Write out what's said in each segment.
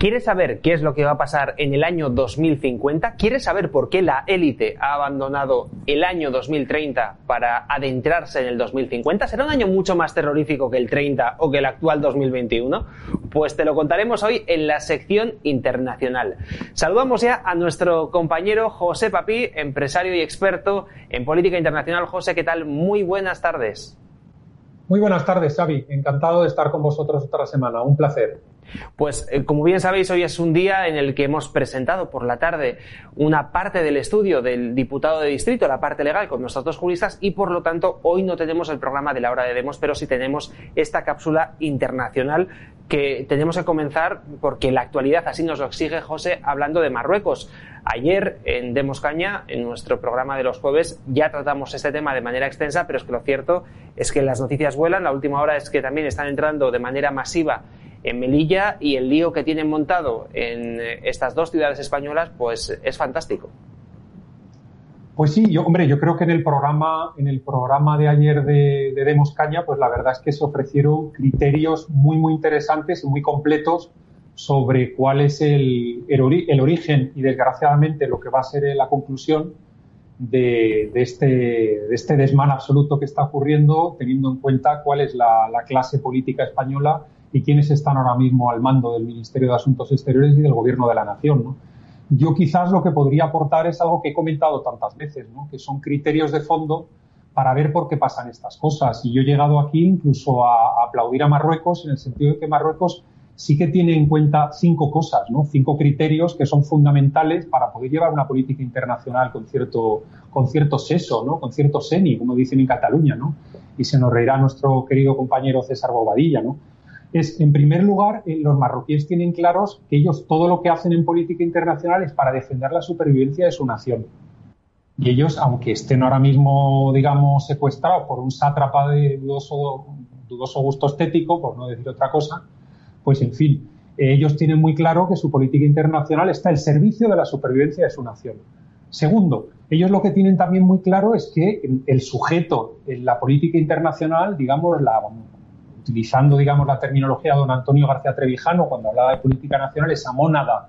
¿Quieres saber qué es lo que va a pasar en el año 2050? ¿Quieres saber por qué la élite ha abandonado el año 2030 para adentrarse en el 2050? ¿Será un año mucho más terrorífico que el 30 o que el actual 2021? Pues te lo contaremos hoy en la sección internacional. Saludamos ya a nuestro compañero José Papí, empresario y experto en política internacional. José, ¿qué tal? Muy buenas tardes. Muy buenas tardes, Xavi. Encantado de estar con vosotros otra semana. Un placer. Pues eh, como bien sabéis, hoy es un día en el que hemos presentado por la tarde una parte del estudio del diputado de distrito, la parte legal, con nuestros dos juristas y por lo tanto hoy no tenemos el programa de la hora de demos, pero sí tenemos esta cápsula internacional que tenemos que comenzar porque la actualidad así nos lo exige José hablando de Marruecos. Ayer en Demos Caña, en nuestro programa de los jueves, ya tratamos este tema de manera extensa, pero es que lo cierto es que las noticias vuelan. La última hora es que también están entrando de manera masiva en Melilla y el lío que tienen montado en estas dos ciudades españolas, pues es fantástico. Pues sí, yo, hombre, yo creo que en el programa, en el programa de ayer de, Demos Caña, pues la verdad es que se ofrecieron criterios muy, muy interesantes y muy completos sobre cuál es el, el, origen y desgraciadamente lo que va a ser la conclusión de, este, de este desmán absoluto que está ocurriendo, teniendo en cuenta cuál es la clase política española y quiénes están ahora mismo al mando del Ministerio de Asuntos Exteriores y del Gobierno de la Nación. ¿no? Yo quizás lo que podría aportar es algo que he comentado tantas veces, ¿no? que son criterios de fondo para ver por qué pasan estas cosas. Y yo he llegado aquí incluso a, aplaudir a Marruecos en el sentido de que Marruecos sí que tiene en cuenta cinco cosas, ¿no? cinco criterios que son fundamentales para poder llevar una política internacional con cierto, con cierto seso, ¿no? con cierto seni, como dicen en Cataluña. ¿no? Y se nos reirá nuestro querido compañero César Bobadilla. ¿no? Es, en primer lugar, eh, los marroquíes tienen claros que ellos todo lo que hacen en política internacional es para defender la supervivencia de su nación. Y ellos, aunque estén ahora mismo, digamos, secuestrados por un sátrapa de dudoso, dudoso gusto estético, por no decir otra cosa, pues en fin, ellos tienen muy claro que su política internacional está al servicio de la supervivencia de su nación. Segundo, ellos lo que tienen también muy claro es que el sujeto en la política internacional, digamos, la, utilizando, digamos, la terminología de don Antonio García Trevijano cuando hablaba de política nacional, esa mónada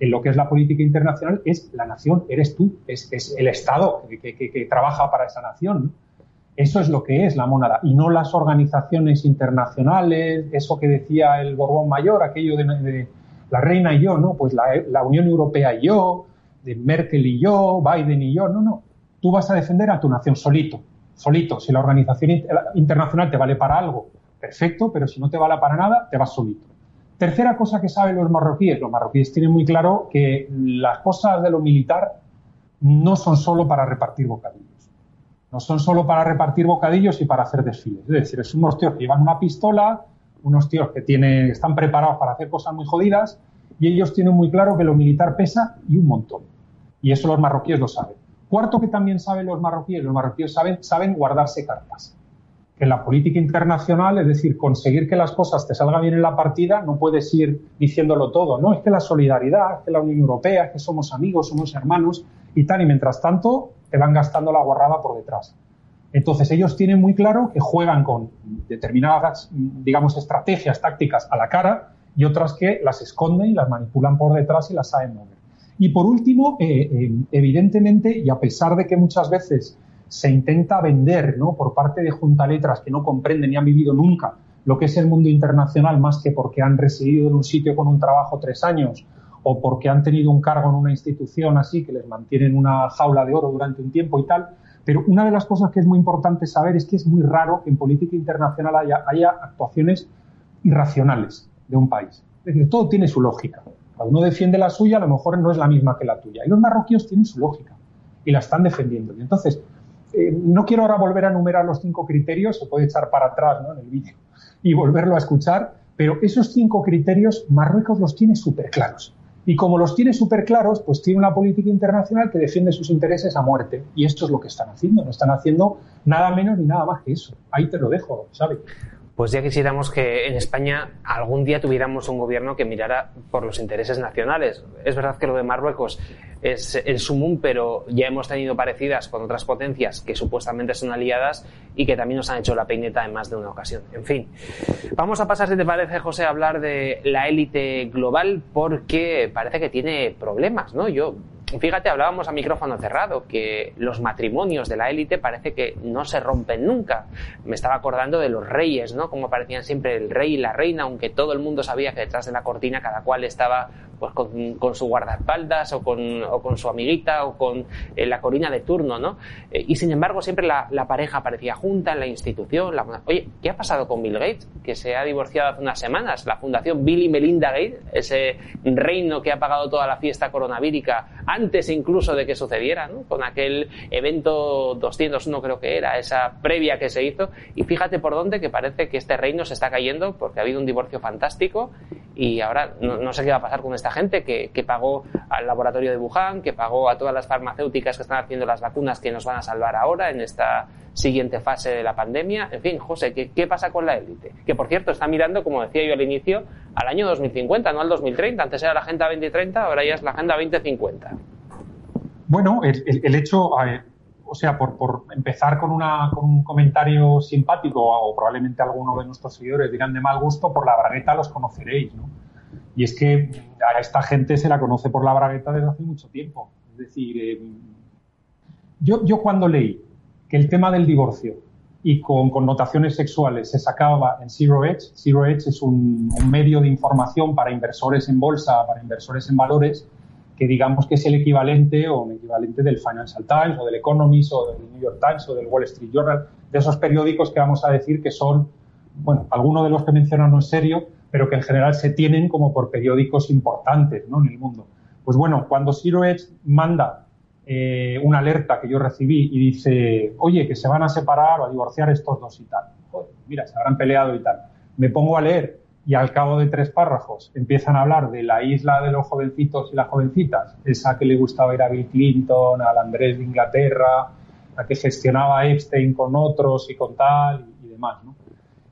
en lo que es la política internacional es la nación, eres tú, es, el Estado que, trabaja para esa nación. Eso es lo que es la mónada y no las organizaciones internacionales, eso que decía el Borbón Mayor, aquello de, la reina y yo, ¿no? Pues la, la Unión Europea y yo, de Merkel y yo, Biden y yo, no, no. Tú vas a defender a tu nación solito, solito. Si la organización internacional te vale para algo perfecto, pero si no te vale para nada, te vas solito. Tercera cosa que saben los marroquíes, los marroquíes tienen muy claro que las cosas de lo militar no son solo para repartir bocadillos. No son solo para repartir bocadillos y para hacer desfiles. Es decir, son unos tíos que llevan una pistola, unos tíos que tienen, están preparados para hacer cosas muy jodidas y ellos tienen muy claro que lo militar pesa y un montón. Y eso los marroquíes lo saben. Cuarto que también saben los marroquíes, los marroquíes saben, saben guardarse cartas en la política internacional, es decir, conseguir que las cosas te salgan bien en la partida, no puedes ir diciéndolo todo, no, es que la solidaridad, es que la Unión Europea, es que somos amigos, somos hermanos y tal, y mientras tanto te van gastando la guarrada por detrás. Entonces ellos tienen muy claro que juegan con determinadas, digamos, estrategias tácticas a la cara y otras que las esconden y las manipulan por detrás y las saben mover. Y por último, eh, eh, evidentemente, y a pesar de que muchas veces se intenta vender ¿no? por parte de Junta Letras que no comprenden ni han vivido nunca lo que es el mundo internacional más que porque han residido en un sitio con un trabajo tres años o porque han tenido un cargo en una institución así que les mantienen una jaula de oro durante un tiempo y tal. Pero una de las cosas que es muy importante saber es que es muy raro que en política internacional haya, haya actuaciones irracionales de un país. Es decir, todo tiene su lógica. Cada uno defiende la suya, a lo mejor no es la misma que la tuya. Y los marroquíes tienen su lógica y la están defendiendo. Y entonces, eh, no quiero ahora volver a enumerar los cinco criterios, se puede echar para atrás ¿no? en el vídeo y volverlo a escuchar, pero esos cinco criterios Marruecos los tiene súper claros. Y como los tiene súper claros, pues tiene una política internacional que defiende sus intereses a muerte. Y esto es lo que están haciendo. No están haciendo nada menos ni nada más que eso. Ahí te lo dejo, ¿sabes? Pues ya quisiéramos que en España algún día tuviéramos un gobierno que mirara por los intereses nacionales. Es verdad que lo de Marruecos es el sumum, pero ya hemos tenido parecidas con otras potencias que supuestamente son aliadas y que también nos han hecho la peineta en más de una ocasión. En fin, vamos a pasar, si te parece, José, a hablar de la élite global porque parece que tiene problemas, ¿no? Yo Fíjate, hablábamos a micrófono cerrado, que los matrimonios de la élite parece que no se rompen nunca. Me estaba acordando de los reyes, ¿no? Como aparecían siempre el rey y la reina, aunque todo el mundo sabía que detrás de la cortina cada cual estaba pues con, su guardaespaldas o con, o con, su amiguita o con eh, la corina de turno, ¿no? Eh, y sin embargo siempre la, pareja aparecía junta en la institución. Oye, ¿qué ha pasado con Bill Gates? Que se ha divorciado hace unas semanas. La fundación Bill y Melinda Gates, ese reino que ha pagado toda la fiesta coronavírica antes incluso de que sucediera, ¿no? Con aquel evento 201 creo que era, esa previa que se hizo. Y fíjate por dónde que parece que este reino se está cayendo porque ha habido un divorcio fantástico y ahora no, no sé qué va a pasar con esta gente que, pagó al laboratorio de Wuhan, que pagó a todas las farmacéuticas que están haciendo las vacunas que nos van a salvar ahora en esta siguiente fase de la pandemia. En fin, José, ¿qué, pasa con la élite? Que por cierto está mirando, como decía yo al inicio, al año 2050, no al 2030. Antes era la Agenda 2030, ahora ya es la Agenda 2050. Bueno, el, el, hecho, o sea, por, por empezar con, una, un comentario simpático, o probablemente alguno de nuestros seguidores dirán de mal gusto, por la bragueta los conoceréis, ¿no? Y es que a esta gente se la conoce por la bragueta desde hace mucho tiempo. Es decir, eh, yo, cuando leí que el tema del divorcio y con connotaciones sexuales se sacaba en Zero Edge, Zero Edge es un, medio de información para inversores en bolsa, para inversores en valores, que digamos que es el equivalente o un equivalente del Financial Times o del Economist o del New York Times o del Wall Street Journal, de esos periódicos que vamos a decir que son, bueno, algunos de los que mencionan no es serio, pero que en general se tienen como por periódicos importantes ¿no? en el mundo. Pues bueno, cuando Zero Edge manda eh, una alerta que yo recibí y dice, oye, que se van a separar o a divorciar estos dos y tal. Joder, mira, se habrán peleado y tal. Me pongo a leer y al cabo de tres párrafos empiezan a hablar de la isla de los jovencitos y las jovencitas, esa que le gustaba ir a Bill Clinton, al Andrés de Inglaterra, la que gestionaba Epstein con otros y con tal y, demás, ¿no?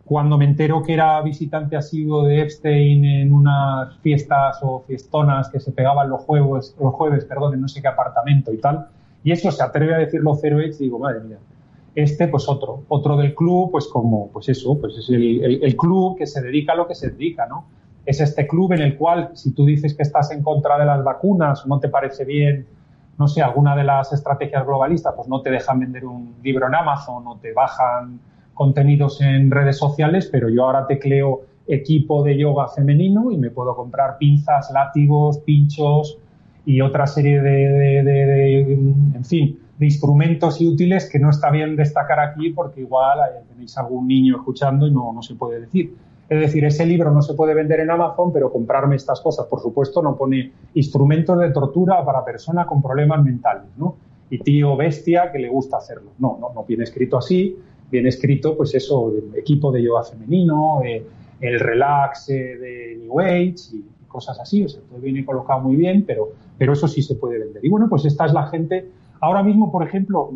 Cuando me entero que era visitante asiduo de Epstein en unas fiestas o fiestonas que se pegaban los jueves, los jueves, perdón, en no sé qué apartamento y tal, y eso se atreve a decirlo Zero Edge, digo, madre mía, este, pues otro, otro del club, pues como, pues eso, pues es el, club que se dedica a lo que se dedica, ¿no? Es este club en el cual, si tú dices que estás en contra de las vacunas no te parece bien, no sé, alguna de las estrategias globalistas, pues no te dejan vender un libro en Amazon o te bajan contenidos en redes sociales, pero yo ahora tecleo equipo de yoga femenino y me puedo comprar pinzas, látigos, pinchos y otra serie de, en fin, de instrumentos y útiles que no está bien destacar aquí porque igual tenéis algún niño escuchando y no, no se puede decir. Es decir, ese libro no se puede vender en Amazon, pero comprarme estas cosas, por supuesto, no pone instrumentos de tortura para persona con problemas mentales, ¿no? Y tío bestia que le gusta hacerlo. No, no, no viene escrito así, viene escrito, pues eso, equipo de yoga femenino, eh, el relax eh, de New Age y cosas así. O sea, todo viene colocado muy bien, pero, pero eso sí se puede vender. Y bueno, pues esta es la gente Ahora mismo, por ejemplo,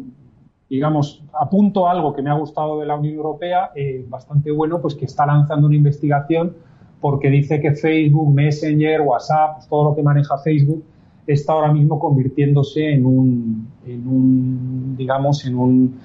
digamos, apunto algo que me ha gustado de la Unión Europea, eh, bastante bueno, pues que está lanzando una investigación porque dice que Facebook, Messenger, WhatsApp, pues todo lo que maneja Facebook, está ahora mismo convirtiéndose en un, en un digamos, en un,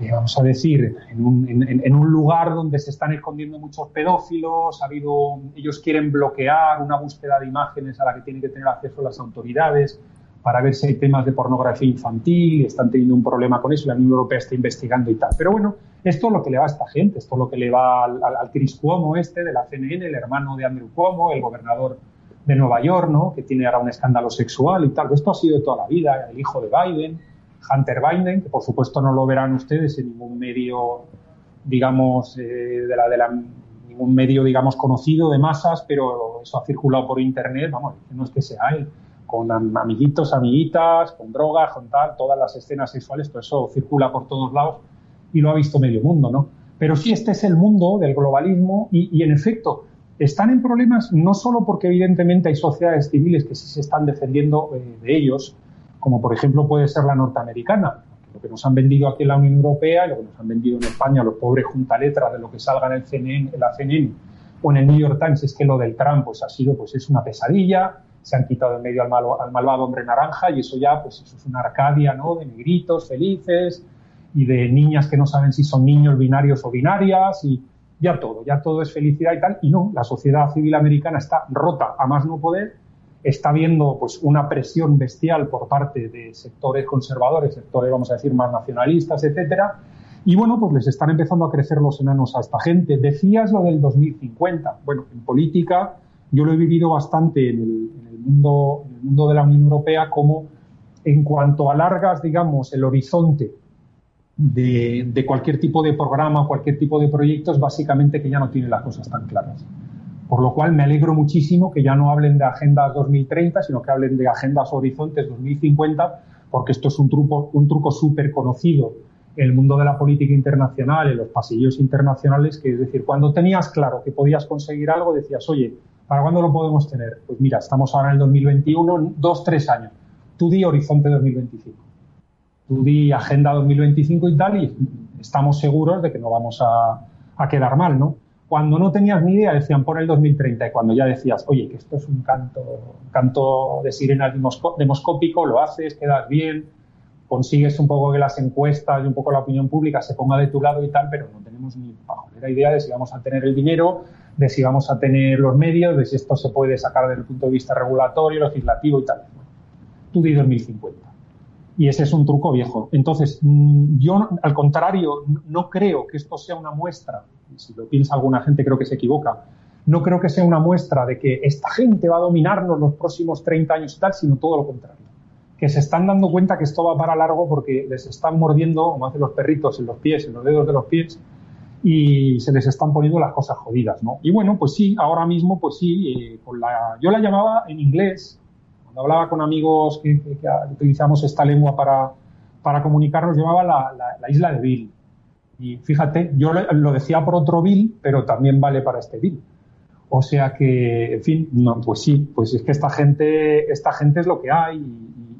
eh, vamos a decir, en un, en un, lugar donde se están escondiendo muchos pedófilos, ha habido, ellos quieren bloquear una búsqueda de imágenes a la que tienen que tener acceso las autoridades, para ver si hay temas de pornografía infantil, están teniendo un problema con eso, la Unión Europea está investigando y tal. Pero bueno, esto es lo que le va a esta gente, esto es lo que le va al, al, Chris Cuomo este de la CNN, el hermano de Andrew Cuomo, el gobernador de Nueva York, ¿no? que tiene ahora un escándalo sexual y tal. Esto ha sido toda la vida, el hijo de Biden, Hunter Biden, que por supuesto no lo verán ustedes en ningún medio, digamos, eh, de la de la ningún medio, digamos, conocido de masas, pero eso ha circulado por internet, vamos, no es que sea él, con amiguitos, amiguitas, con drogas, con tal, todas las escenas sexuales, todo eso circula por todos lados y lo ha visto medio mundo, ¿no? Pero sí, este es el mundo del globalismo y, en efecto, están en problemas no solo porque evidentemente hay sociedades civiles que sí se están defendiendo eh, de ellos, como por ejemplo puede ser la norteamericana, lo que nos han vendido aquí en la Unión Europea y lo que nos han vendido en España los pobres juntaletras de lo que salga en, el CNN, en la CNN o en el New York Times es que lo del Trump pues ha sido pues es una pesadilla se han quitado en medio al, al malvado hombre naranja y eso ya pues eso es una arcadia no de negritos felices y de niñas que no saben si son niños binarios o binarias y ya todo ya todo es felicidad y tal. Y no la sociedad civil americana está rota a más no poder está viendo pues una presión bestial por parte de sectores conservadores, sectores vamos a decir más nacionalistas, etcétera, y bueno, pues les están empezando a crecer los enanos a esta gente. Decías lo del 2050. Bueno, en política yo lo he vivido bastante en el, mundo, en el mundo de la Unión Europea como en cuanto alargas, digamos, el horizonte de, de cualquier tipo de programa, cualquier tipo de proyectos, básicamente que ya no tiene las cosas tan claras. Por lo cual me alegro muchísimo que ya no hablen de agendas 2030, sino que hablen de agendas horizontes 2050, porque esto es un truco, súper conocido en el mundo de la política internacional, en los pasillos internacionales, que es decir, cuando tenías claro que podías conseguir algo, decías, oye, ¿para cuándo lo podemos tener? Pues mira, estamos ahora en el 2021, dos, tres años. Tú di horizonte 2025. Tú di agenda 2025 y tal, y estamos seguros de que no vamos a, a quedar mal, ¿no? Cuando no tenías ni idea decían por el 2030 y cuando ya decías, oye, que esto es un canto, canto de sirena demoscópico, lo haces, quedas bien, consigues un poco que las encuestas y un poco la opinión pública se ponga de tu lado y tal, pero no tenemos ni la idea de si vamos a tener el dinero, de si vamos a tener los medios, de si esto se puede sacar desde el punto de vista regulatorio, legislativo y tal. Tú di 2050 y ese es un truco viejo. Entonces, mm, yo, al contrario, no creo que esto sea una muestra, si lo piensa alguna gente creo que se equivoca, no creo que sea una muestra de que esta gente va a dominarnos los próximos 30 años y tal, sino todo lo contrario. Que se están dando cuenta que esto va para largo porque les están mordiendo, como hacen los perritos, en los pies, en los dedos de los pies, y se les están poniendo las cosas jodidas, ¿no? Y bueno, pues sí, ahora mismo, pues sí, eh, yo la llamaba en inglés, cuando hablaba con amigos que, utilizamos esta lengua para, para comunicarnos, llamaba la, la, isla de Bill. Y fíjate, yo lo decía por otro Bill, pero también vale para este Bill. O sea que, en fin, no, pues sí, pues es que esta gente, esta gente es lo que hay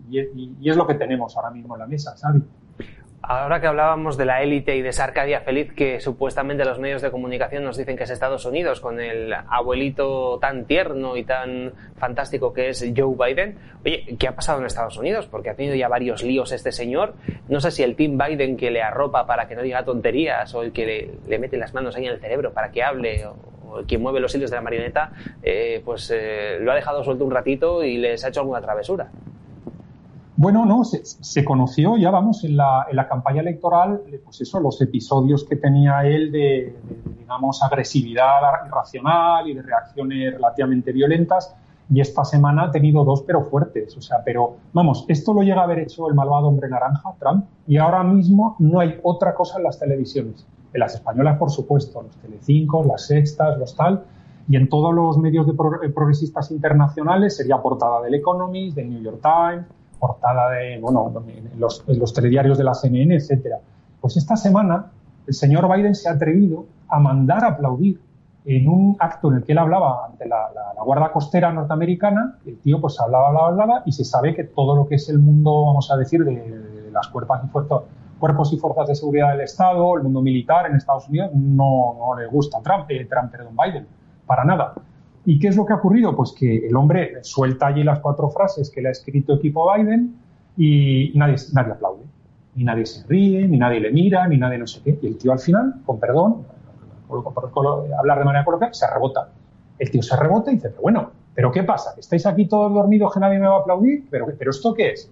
y, y, y es lo que tenemos ahora mismo en la mesa, ¿sabes? Ahora que hablábamos de la élite y de esa Arcadia feliz que supuestamente los medios de comunicación nos dicen que es Estados Unidos, con el abuelito tan tierno y tan fantástico que es Joe Biden, oye, ¿qué ha pasado en Estados Unidos? Porque ha tenido ya varios líos este señor. No sé si el Team Biden que le arropa para que no diga tonterías o el que le, mete las manos ahí en el cerebro para que hable o, el que mueve los hilos de la marioneta, eh, pues eh, lo ha dejado suelto un ratito y les ha hecho alguna travesura. Bueno, no, se, conoció ya, vamos, en la, campaña electoral, pues eso, los episodios que tenía él de, digamos, agresividad irracional y de reacciones relativamente violentas. Y esta semana ha tenido dos, pero fuertes. O sea, pero, vamos, esto lo llega a haber hecho el malvado hombre naranja, Trump, y ahora mismo no hay otra cosa en las televisiones. En las españolas, por supuesto, los Telecinco, las Sextas, los tal, y en todos los medios de progresistas internacionales sería portada del Economist, del New York Times, portada de, bueno, los, los telediarios de la CNN, etcétera. Pues esta semana el señor Biden se ha atrevido a mandar a aplaudir en un acto en el que él hablaba ante la, la, Guardia Costera norteamericana, el tío pues hablaba, hablaba, hablaba, y se sabe que todo lo que es el mundo, vamos a decir, de, las cuerpos y, fuerzas, cuerpos y fuerzas de seguridad del Estado, el mundo militar en Estados Unidos, no, no le gusta a Trump, eh, Trump, perdón, Biden, para nada. ¿Y qué es lo que ha ocurrido? Pues que el hombre suelta allí las cuatro frases que le ha escrito equipo Biden y nadie, nadie aplaude. Ni nadie se ríe, ni nadie le mira, ni nadie no sé qué. Y el tío al final, con perdón, hablar de manera coloquial, se rebota. El tío se rebota y dice, pero bueno, ¿pero qué pasa? ¿Estáis aquí todos dormidos que nadie me va a aplaudir? ¿Pero, pero esto qué es?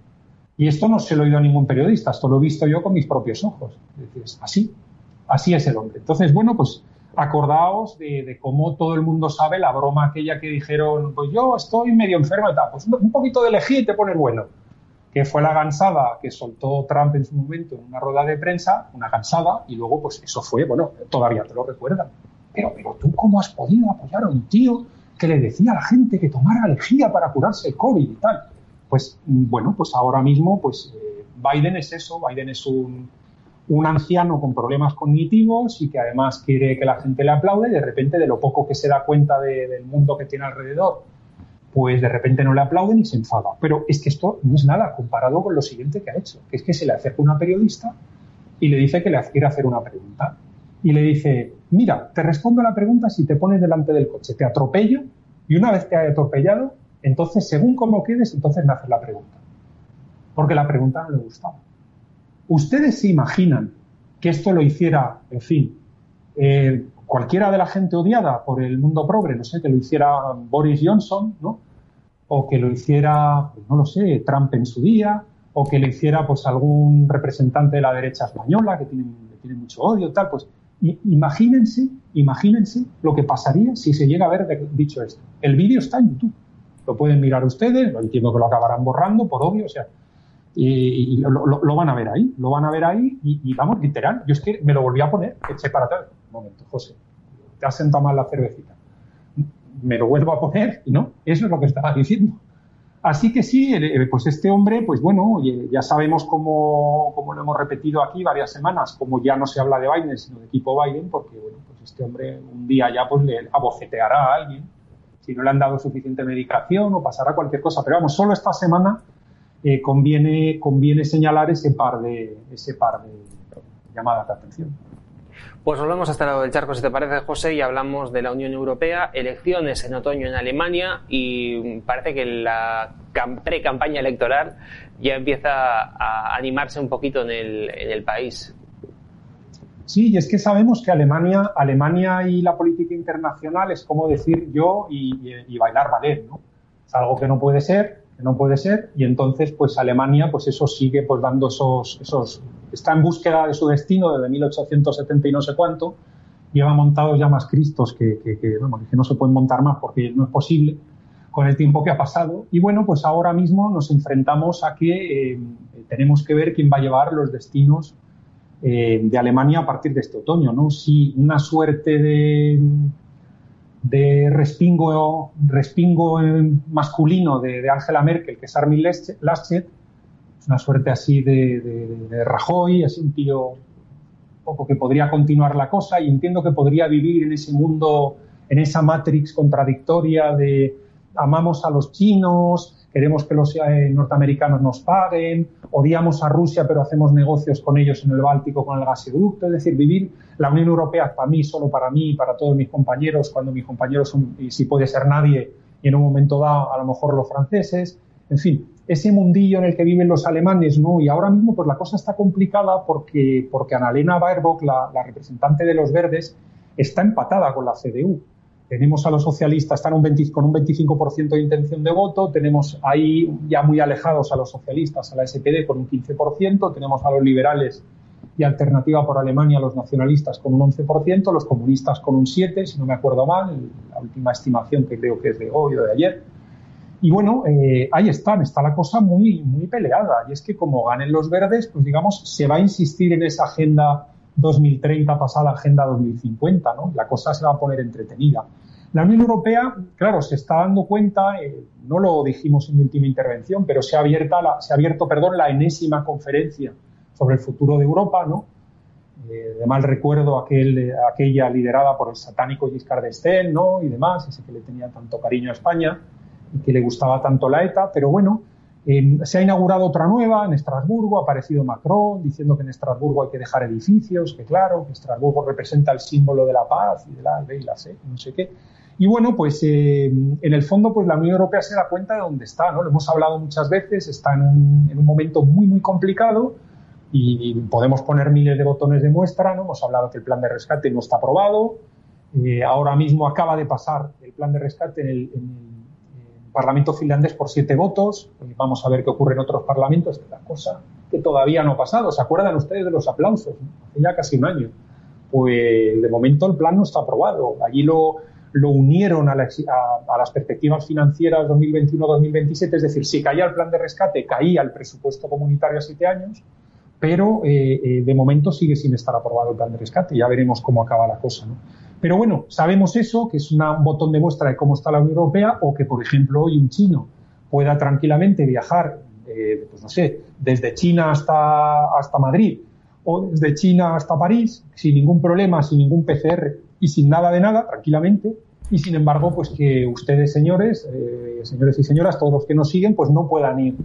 Y esto no se lo he oído a ningún periodista, esto lo he visto yo con mis propios ojos. Es así, así es el hombre. Entonces, bueno, pues acordaos de, cómo todo el mundo sabe la broma aquella que dijeron, pues yo estoy medio enfermo y tal, pues un, poquito de lejía y te pones bueno. Que fue la gansada que soltó Trump en su momento en una rueda de prensa, una gansada, y luego pues eso fue, bueno, todavía te lo recuerdan. pero, pero tú cómo has podido apoyar a un tío que le decía a la gente que tomara lejía para curarse el COVID y tal. Pues bueno, pues ahora mismo, pues eh, Biden es eso, Biden es un, un anciano con problemas cognitivos y que además quiere que la gente le aplaude, de repente de lo poco que se da cuenta del mundo que tiene alrededor, pues de repente no le aplauden y se enfada. Pero es que esto no es nada comparado con lo siguiente que ha hecho, que es que se le acerca una periodista y le dice que le quiere hacer una pregunta. Y le dice, mira, te respondo la pregunta si te pones delante del coche, te atropello y una vez te haya atropellado, entonces según cómo quedes, entonces me haces la pregunta. Porque la pregunta no le gustaba. ¿Ustedes se imaginan que esto lo hiciera, en fin, eh, cualquiera de la gente odiada por el mundo progre, no sé, que lo hiciera Boris Johnson, ¿no? O que lo hiciera, pues no lo sé, Trump en su día, o que lo hiciera pues algún representante de la derecha española que tiene, mucho odio, tal, pues imagínense, imagínense lo que pasaría si se llega a ver dicho esto. El vídeo está en YouTube. Lo pueden mirar ustedes, lo entiendo que lo acabarán borrando, por obvio, o sea, y, lo, van a ver ahí, lo van a ver ahí y, vamos, literal, yo es que me lo volví a poner, eché para atrás. Un momento, José, te has sentado mal la cervecita. Me lo vuelvo a poner y no, eso es lo que estaba diciendo. Así que sí, pues este hombre, pues bueno, ya sabemos cómo, como lo hemos repetido aquí varias semanas, como ya no se habla de Biden, sino de equipo Biden, porque bueno, pues este hombre un día ya pues le aboceteará a alguien, si no le han dado suficiente medicación o pasará cualquier cosa. Pero vamos, solo esta semana eh, conviene, conviene señalar ese par de, ese par de llamadas de atención. Pues volvemos hasta el lado del charco, si te parece, José, y hablamos de la Unión Europea, elecciones en otoño en Alemania y parece que la pre-campaña electoral ya empieza a animarse un poquito en el, en el país. Sí, y es que sabemos que Alemania, Alemania y la política internacional es como decir yo y, y bailar ballet, ¿no? Es algo que no puede ser, no puede ser, y entonces pues Alemania pues eso sigue pues dando esos, esos, está en búsqueda de su destino desde 1870 y no sé cuánto, lleva montados ya más cristos que, que, que, que no se pueden montar más porque no es posible con el tiempo que ha pasado. Y bueno, pues ahora mismo nos enfrentamos a que eh, tenemos que ver quién va a llevar los destinos eh, de Alemania a partir de este otoño, ¿no? Si una suerte de de respingo, respingo masculino de, Angela Merkel, que es Armin Laschet, es una suerte así de, Rajoy, así un tío poco que podría continuar la cosa y entiendo que podría vivir en ese mundo, en esa matrix contradictoria de amamos a los chinos, queremos que los eh, norteamericanos nos paguen, odiamos a Rusia pero hacemos negocios con ellos en el Báltico con el gasoducto, es decir, vivir la Unión Europea para mí, solo para mí, para todos mis compañeros, cuando mis compañeros son, y si puede ser nadie, y en un momento dado a lo mejor los franceses, en fin, ese mundillo en el que viven los alemanes, ¿no? Y ahora mismo pues la cosa está complicada porque, porque Annalena Baerbock, la, la representante de los verdes, está empatada con la CDU. Tenemos a los socialistas, están con un 25% de intención de voto, tenemos ahí ya muy alejados a los socialistas, a la SPD con un 15%, tenemos a los liberales y Alternativa por Alemania, los nacionalistas con un 11%, los comunistas con un 7%, si no me acuerdo mal, la última estimación que creo que es de hoy o de ayer. Y bueno, eh, ahí están, está la cosa muy, muy peleada. Y es que como ganen los verdes, pues digamos, se va a insistir en esa agenda 2030 pasada Agenda 2050, ¿no? La cosa se va a poner entretenida. La Unión Europea, claro, se está dando cuenta, eh, no lo dijimos en mi última intervención, pero se ha, abierta la, se ha abierto perdón, la enésima conferencia sobre el futuro de Europa, ¿no? Eh, de mal recuerdo aquel, aquella liderada por el satánico Giscard d'Estaing, ¿no? Y demás, ese que le tenía tanto cariño a España y que le gustaba tanto la ETA, pero bueno, se ha inaugurado otra nueva en Estrasburgo, ha aparecido Macron diciendo que en Estrasburgo hay que dejar edificios, que claro, que Estrasburgo representa el símbolo de la paz y de la ley, la sé, no sé qué. Y bueno, pues eh, en el fondo, pues la Unión Europea se da cuenta de dónde está, ¿no? Lo hemos hablado muchas veces, está en un, en un momento muy, muy complicado y, podemos poner miles de botones de muestra, ¿no? Hemos hablado que el plan de rescate no está aprobado, eh, ahora mismo acaba de pasar el plan de rescate en el, en el Parlamento finlandés por siete votos. Vamos a ver qué ocurre en otros parlamentos, la cosa que todavía no ha pasado. ¿Se acuerdan ustedes de los aplausos? Hace ya casi un año. Pues de momento el plan no está aprobado. Allí lo, lo unieron a, las perspectivas financieras 2021-2027, es decir, si caía el plan de rescate, caía el presupuesto comunitario a siete años, pero eh, eh, de momento sigue sin estar aprobado el plan de rescate. Ya veremos cómo acaba la cosa. Pero bueno, sabemos eso, que es un botón de muestra de cómo está la Unión Europea, o que, por ejemplo, hoy un chino pueda tranquilamente viajar, eh, pues no sé, desde China hasta, hasta Madrid o desde China hasta París, sin ningún problema, sin ningún PCR y sin nada de nada, tranquilamente, y sin embargo, pues que ustedes, señores, eh, señores y señoras, todos los que nos siguen, pues no puedan ir,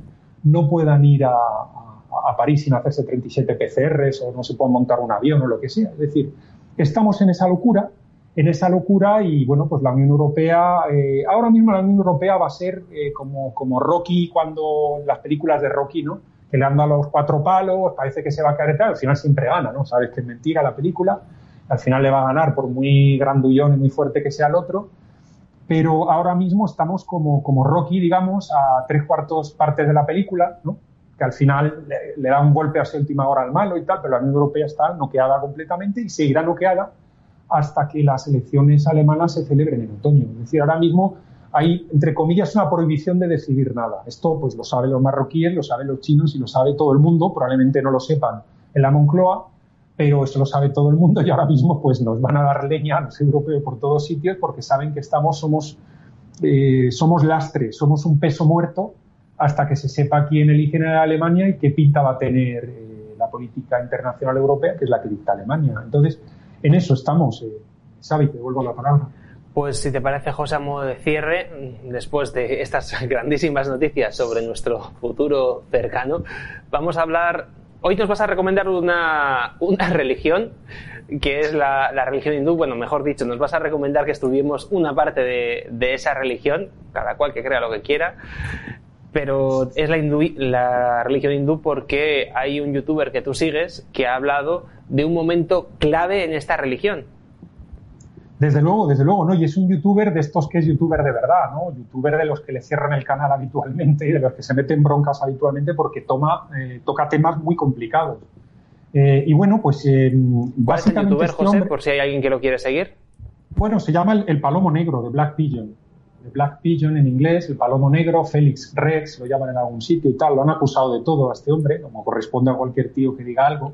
no puedan ir a, a, París sin hacerse 37 PCRs o no se puedan montar un avión o lo que sea. Es decir, estamos en esa locura, en esa locura y bueno, pues la Unión Europea, eh, ahora mismo la Unión Europea va a ser eh, como, como Rocky cuando las películas de Rocky, ¿no? Que le han dado los cuatro palos, parece que se va a caer tal, al final siempre gana, ¿no? Sabes que es mentira la película al final le va a ganar por muy grandullón y muy fuerte que sea el otro. Pero ahora mismo estamos como, como Rocky, digamos, a tres cuartos partes de la película, que al final le, da un golpe a esa última hora al malo y tal, pero la Unión Europea está noqueada completamente y seguirá noqueada hasta que las elecciones alemanas se celebren en otoño. Es decir, ahora mismo hay, entre comillas, una prohibición de decidir nada. Esto pues lo saben los marroquíes, lo saben los chinos y lo sabe todo el mundo, probablemente no lo sepan en la Moncloa, pero eso lo sabe todo el mundo y ahora mismo pues nos van a dar leña a los europeos por todos sitios porque saben que estamos, somos, eh, somos lastre, somos un peso muerto hasta que se sepa quién elige en Alemania y qué pinta va a tener eh, la política internacional europea, que es la que dicta Alemania. Entonces, en eso estamos. Eh, Xavi, te devuelvo la palabra. Pues si te parece, José, a modo de cierre, después de estas grandísimas noticias sobre nuestro futuro cercano, vamos a hablar hoy nos vas a recomendar una, una religión, que es la, religión hindú. Bueno, mejor dicho, nos vas a recomendar que estudiemos una parte de, esa religión, cada cual que crea lo que quiera. Pero es la, la religión hindú porque hay un youtuber que tú sigues que ha hablado de un momento clave en esta religión. Desde luego, desde luego, ¿no? Y es un youtuber de estos que es youtuber de verdad, ¿no? Youtuber de los que le cierran el canal habitualmente y de los que se meten broncas habitualmente porque toma, eh, toca temas muy complicados. Eh, y bueno, pues eh, básicamente. youtuber, este José, por si hay alguien que lo quiere seguir? Bueno, se llama el, Palomo Negro de Black Pigeon. De Black Pigeon en inglés, el Palomo Negro, Félix Rex, lo llaman en algún sitio y tal. Lo han acusado de todo a este hombre, como corresponde a cualquier tío que diga algo.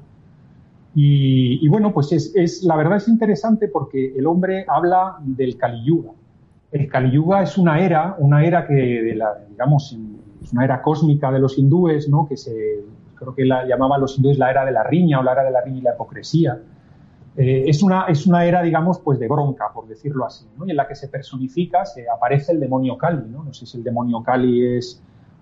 Y, bueno, pues es, la verdad es interesante porque el hombre habla del Kali Yuga. El Kali Yuga es una era, una era que, de la, digamos, es una era cósmica de los hindúes, ¿no? Que se, creo que la llamaban los hindúes la era de la riña o la era de la riña y la hipocresía. Eh, es, una, es una era, digamos, pues de bronca, por decirlo así. Y en la que se personifica, se aparece el demonio Kali, ¿no? No sé si el demonio Kali es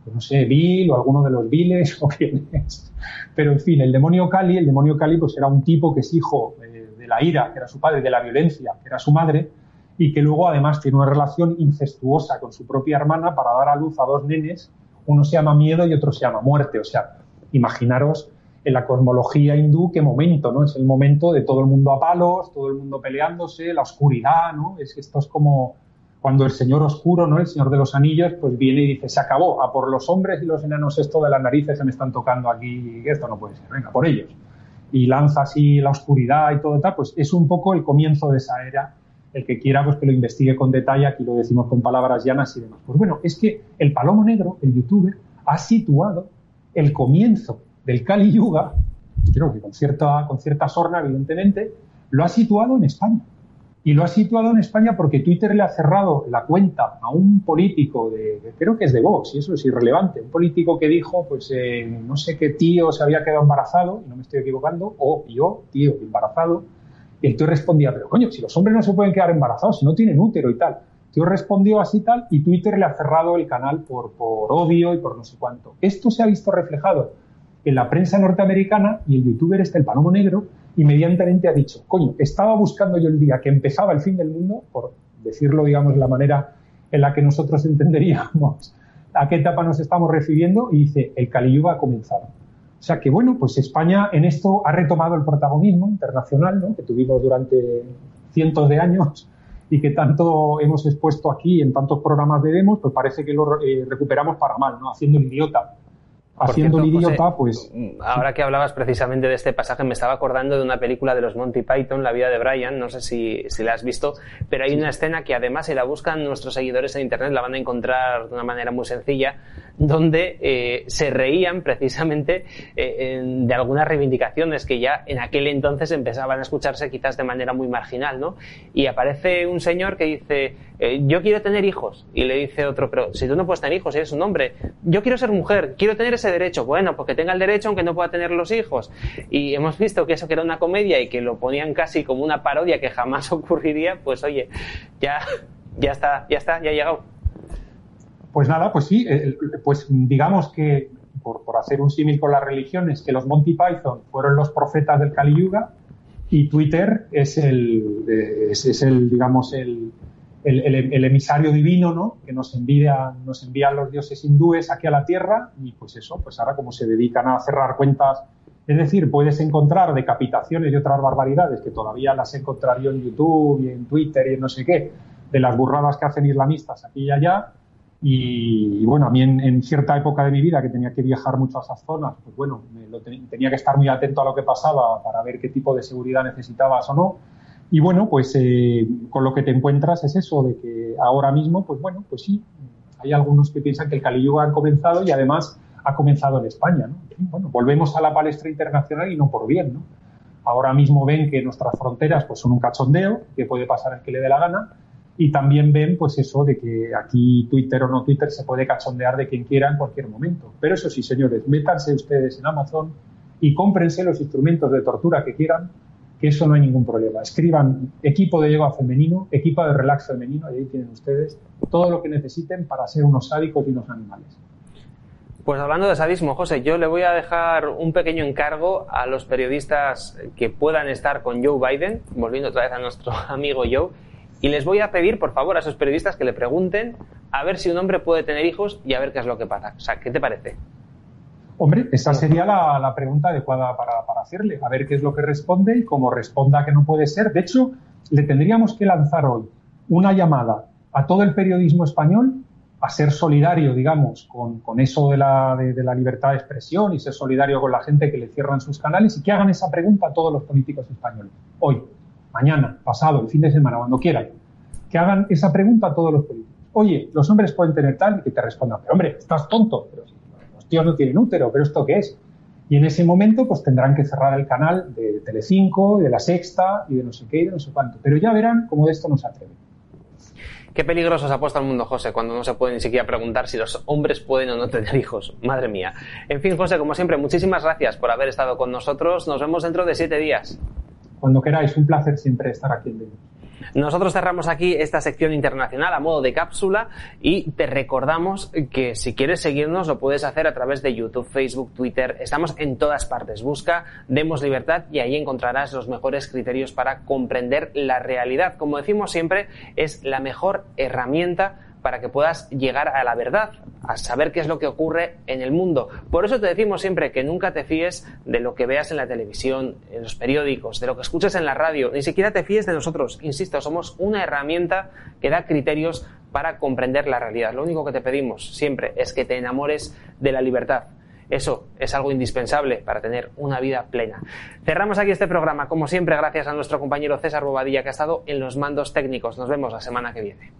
pues no sé, Bill o alguno de los Viles o quién es. Pero en fin, el demonio Kali, el demonio Kali pues era un tipo que es hijo eh, de la ira, que era su padre, de la violencia, que era su madre, y que luego además tiene una relación incestuosa con su propia hermana para dar a luz a dos nenes, uno se llama miedo y otro se llama muerte. O sea, imaginaros en la cosmología hindú qué momento, ¿no? Es el momento de todo el mundo a palos, todo el mundo peleándose, la oscuridad, ¿no? Es que esto es como cuando el señor oscuro, ¿no? El señor de los anillos, pues viene y dice, se acabó, a por los hombres y los enanos esto de las narices se me están tocando aquí, esto no puede ser, venga, por ellos. Y lanza así la oscuridad y todo tal, pues es un poco el comienzo de esa era. El que quiera, pues que lo investigue con detalle, aquí lo decimos con palabras llanas y demás. Pues bueno, es que el Palomo Negro, el youtuber, ha situado el comienzo del Kali Yuga, creo que con cierta, con cierta sorna, evidentemente, lo ha situado en España. Y lo ha situado en España porque Twitter le ha cerrado la cuenta a un político de, creo que es de Vox, y eso es irrelevante, un político que dijo, pues eh, no sé qué tío se había quedado embarazado, y no me estoy equivocando, o yo, tío, embarazado, y el tío respondía, pero coño, si los hombres no se pueden quedar embarazados, si no tienen útero y tal. El tío respondió así tal, y Twitter le ha cerrado el canal por, por odio y por no sé cuánto. Esto se ha visto reflejado en la prensa norteamericana y el youtuber este, el Palomo Negro, inmediatamente ha dicho, coño, estaba buscando yo el día que empezaba el fin del mundo, por decirlo, digamos, la manera en la que nosotros entenderíamos a qué etapa nos estamos refiriendo, y dice, el Cali ha comenzado. O sea que, bueno, pues España en esto ha retomado el protagonismo internacional ¿no? que tuvimos durante cientos de años y que tanto hemos expuesto aquí en tantos programas de demos, pues parece que lo eh, recuperamos para mal, ¿no? haciendo el idiota haciendo el idiota, pues... Ahora que hablabas precisamente de este pasaje, me estaba acordando de una película de los Monty Python, La vida de Brian, no sé si, si la has visto, pero hay una escena que además si la buscan nuestros seguidores en Internet la van a encontrar de una manera muy sencilla, donde eh, se reían precisamente eh, de algunas reivindicaciones que ya en aquel entonces empezaban a escucharse quizás de manera muy marginal, ¿no? Y aparece un señor que dice, eh, yo quiero tener hijos, y le dice otro, pero si tú no puedes tener hijos, eres un hombre, yo quiero ser mujer, quiero tener ese derecho, bueno, porque tenga el derecho aunque no pueda tener los hijos. Y hemos visto que eso que era una comedia y que lo ponían casi como una parodia que jamás ocurriría, pues oye, ya, ya está, ya está, ya ha llegado. Pues nada, pues sí, pues digamos que, por, hacer un símil con las religiones, que los Monty Python fueron los profetas del Kali Yuga y Twitter es el, es, el digamos, el, el, emisario divino, ¿no? Que nos envía, nos envían los dioses hindúes aquí a la Tierra y pues eso, pues ahora como se dedican a cerrar cuentas, es decir, puedes encontrar decapitaciones y otras barbaridades que todavía las encontraría en YouTube y en Twitter y en no sé qué, de las burradas que hacen islamistas aquí y allá, y, bueno, a mí en, cierta época de mi vida que tenía que viajar mucho a esas zonas, pues bueno, tenía que estar muy atento a lo que pasaba para ver qué tipo de seguridad necesitabas o no. Y bueno, pues eh, con lo que te encuentras es eso, de que ahora mismo, pues bueno, pues sí, hay algunos que piensan que el Kali ha comenzado y además ha comenzado en España. ¿no? Bueno, volvemos a la palestra internacional y no por bien. ¿no? Ahora mismo ven que nuestras fronteras pues, son un cachondeo, que puede pasar el que le dé la gana, y también ven pues eso de que aquí Twitter o no Twitter se puede cachondear de quien quiera en cualquier momento. Pero eso sí, señores, métanse ustedes en Amazon y cómprense los instrumentos de tortura que quieran, que eso no hay ningún problema. Escriban equipo de yoga femenino, equipo de relax femenino, y ahí tienen ustedes todo lo que necesiten para ser unos sádicos y unos animales. Pues hablando de sadismo, José, yo le voy a dejar un pequeño encargo a los periodistas que puedan estar con Joe Biden, volviendo otra vez a nuestro amigo Joe, y les voy a pedir, por favor, a esos periodistas que le pregunten a ver si un hombre puede tener hijos y a ver qué es lo que pasa. O sea, ¿qué te parece? Hombre, esa sería la, pregunta adecuada para, hacerle, a ver qué es lo que responde y como responda que no puede ser. De hecho, le tendríamos que lanzar hoy una llamada a todo el periodismo español a ser solidario, digamos, con, eso de la, de la, libertad de expresión y ser solidario con la gente que le cierran sus canales y que hagan esa pregunta a todos los políticos españoles. Hoy, mañana, pasado, el fin de semana, cuando quieran, que hagan esa pregunta a todos los políticos. Oye, los hombres pueden tener tal y que te respondan, pero hombre, estás tonto, pero tíos no tienen útero, pero ¿esto qué es? Y en ese momento, pues tendrán que cerrar el canal de Telecinco, de La Sexta y de no sé qué y de no sé cuánto. Pero ya verán cómo de esto no se atreven. Qué peligroso se ha puesto al mundo, José, cuando no se puede ni siquiera preguntar si los hombres pueden o no tener hijos. Madre mía. En fin, José, como siempre, muchísimas gracias por haber estado con nosotros. Nos vemos dentro de siete días. Cuando queráis, un placer siempre estar aquí en Nosotros cerramos aquí esta sección internacional a modo de cápsula y te recordamos que si quieres seguirnos lo puedes hacer a través de YouTube, Facebook, Twitter. Estamos en todas partes. Busca Demos Libertad y ahí encontrarás los mejores criterios para comprender la realidad. Como decimos siempre, es la mejor herramienta para que puedas llegar a la verdad, a saber qué es lo que ocurre en el mundo. Por eso te decimos siempre que nunca te fíes de lo que veas en la televisión, en los periódicos, de lo que escuches en la radio, ni siquiera te fíes de nosotros. Insisto, somos una herramienta que da criterios para comprender la realidad. Lo único que te pedimos siempre es que te enamores de la libertad. Eso es algo indispensable para tener una vida plena. Cerramos aquí este programa, como siempre, gracias a nuestro compañero César Bobadilla que ha estado en los mandos técnicos. Nos vemos la semana que viene.